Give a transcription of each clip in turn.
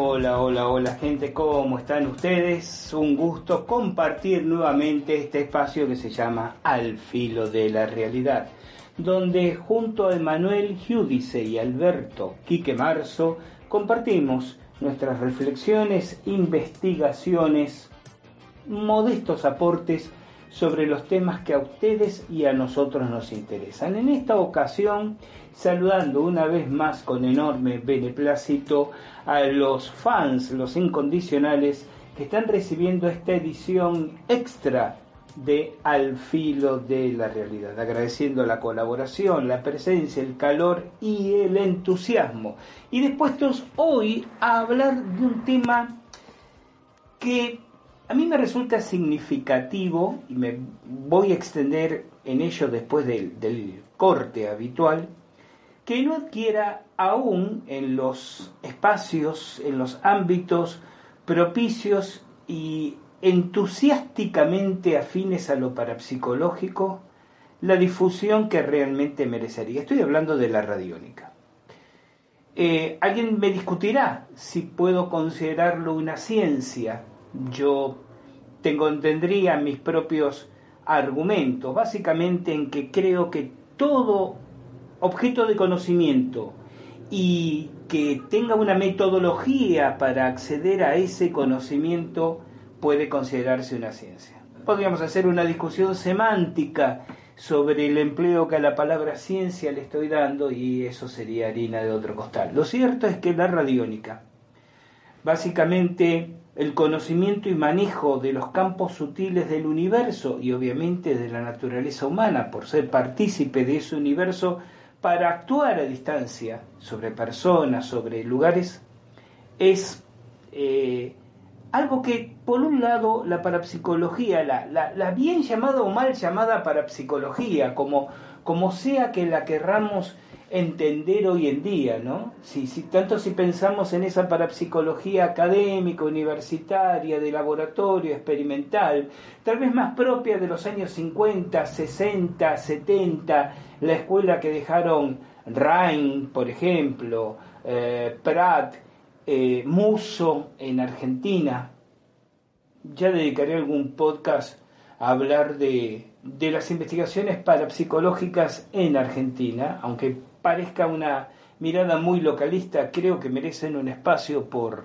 Hola, hola, hola gente, ¿cómo están ustedes? Un gusto compartir nuevamente este espacio que se llama Al filo de la realidad, donde junto a Emanuel Giudice y Alberto Quique Marzo compartimos nuestras reflexiones, investigaciones, modestos aportes sobre los temas que a ustedes y a nosotros nos interesan. En esta ocasión, saludando una vez más con enorme beneplácito a los fans, los incondicionales, que están recibiendo esta edición extra de Al filo de la realidad, agradeciendo la colaboración, la presencia, el calor y el entusiasmo. Y dispuestos hoy a hablar de un tema que a mí me resulta significativo, y me voy a extender en ello después del, corte habitual, que no adquiera aún en los espacios, en los ámbitos propicios y entusiásticamente afines a lo parapsicológico, la difusión que realmente merecería. Estoy hablando de la radiónica. Eh, alguien me discutirá si puedo considerarlo una ciencia yo tengo, tendría mis propios argumentos, básicamente en que creo que todo objeto de conocimiento y que tenga una metodología para acceder a ese conocimiento puede considerarse una ciencia. Podríamos hacer una discusión semántica sobre el empleo que a la palabra ciencia le estoy dando y eso sería harina de otro costal. Lo cierto es que la radiónica básicamente el conocimiento y manejo de los campos sutiles del universo y obviamente de la naturaleza humana, por ser partícipe de ese universo, para actuar a distancia sobre personas, sobre lugares, es eh, algo que, por un lado, la parapsicología, la, la, bien llamada o mal llamada parapsicología, como, como sea que la querramos entender hoy en día, ¿no? Si, si, tanto si pensamos en esa parapsicología académica, universitaria, de laboratorio, experimental, tal vez más propia de los años 50, 60, 70, la escuela que dejaron Rhein, por ejemplo, eh, Pratt, eh, Muso en Argentina. Ya dedicaré algún podcast a hablar de, de las investigaciones parapsicológicas en Argentina, aunque parezca una mirada muy localista, creo que merecen un espacio por,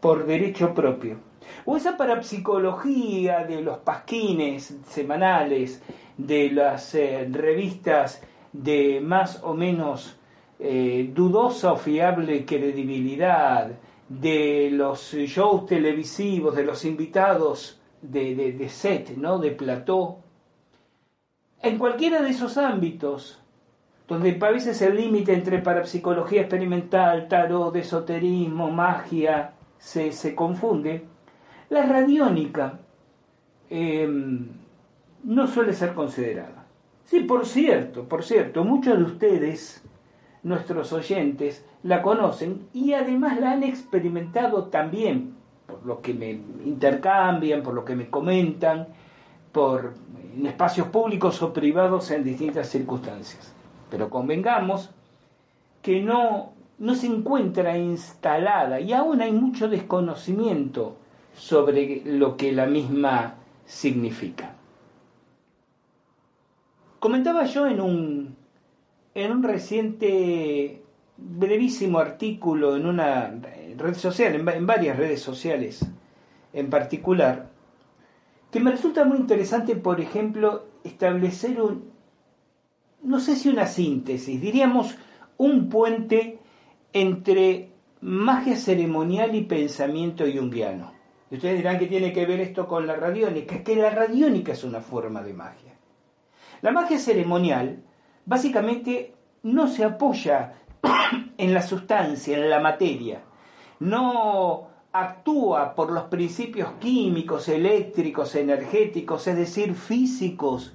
por derecho propio. O esa parapsicología de los pasquines semanales, de las eh, revistas de más o menos eh, dudosa o fiable credibilidad, de los shows televisivos, de los invitados de, de, de set, ¿no? de plató. En cualquiera de esos ámbitos, donde a veces el límite entre parapsicología experimental, tarot, esoterismo, magia, se, se confunde, la radiónica em, no suele ser considerada. Sí, por cierto, por cierto, muchos de ustedes, nuestros oyentes, la conocen y además la han experimentado también, por lo que me intercambian, por lo que me comentan, por en espacios públicos o privados en distintas circunstancias. Pero convengamos que no, no se encuentra instalada y aún hay mucho desconocimiento sobre lo que la misma significa. Comentaba yo en un, en un reciente brevísimo artículo en una red social, en, varias redes sociales en particular, que me resulta muy interesante, por ejemplo, establecer un, no sé si una síntesis, diríamos un puente entre magia ceremonial y pensamiento junguiano. Y ustedes dirán que tiene que ver esto con la radiónica, que la radiónica es una forma de magia. La magia ceremonial básicamente no se apoya en la sustancia, en la materia, no actúa por los principios químicos, eléctricos, energéticos, es decir, físicos,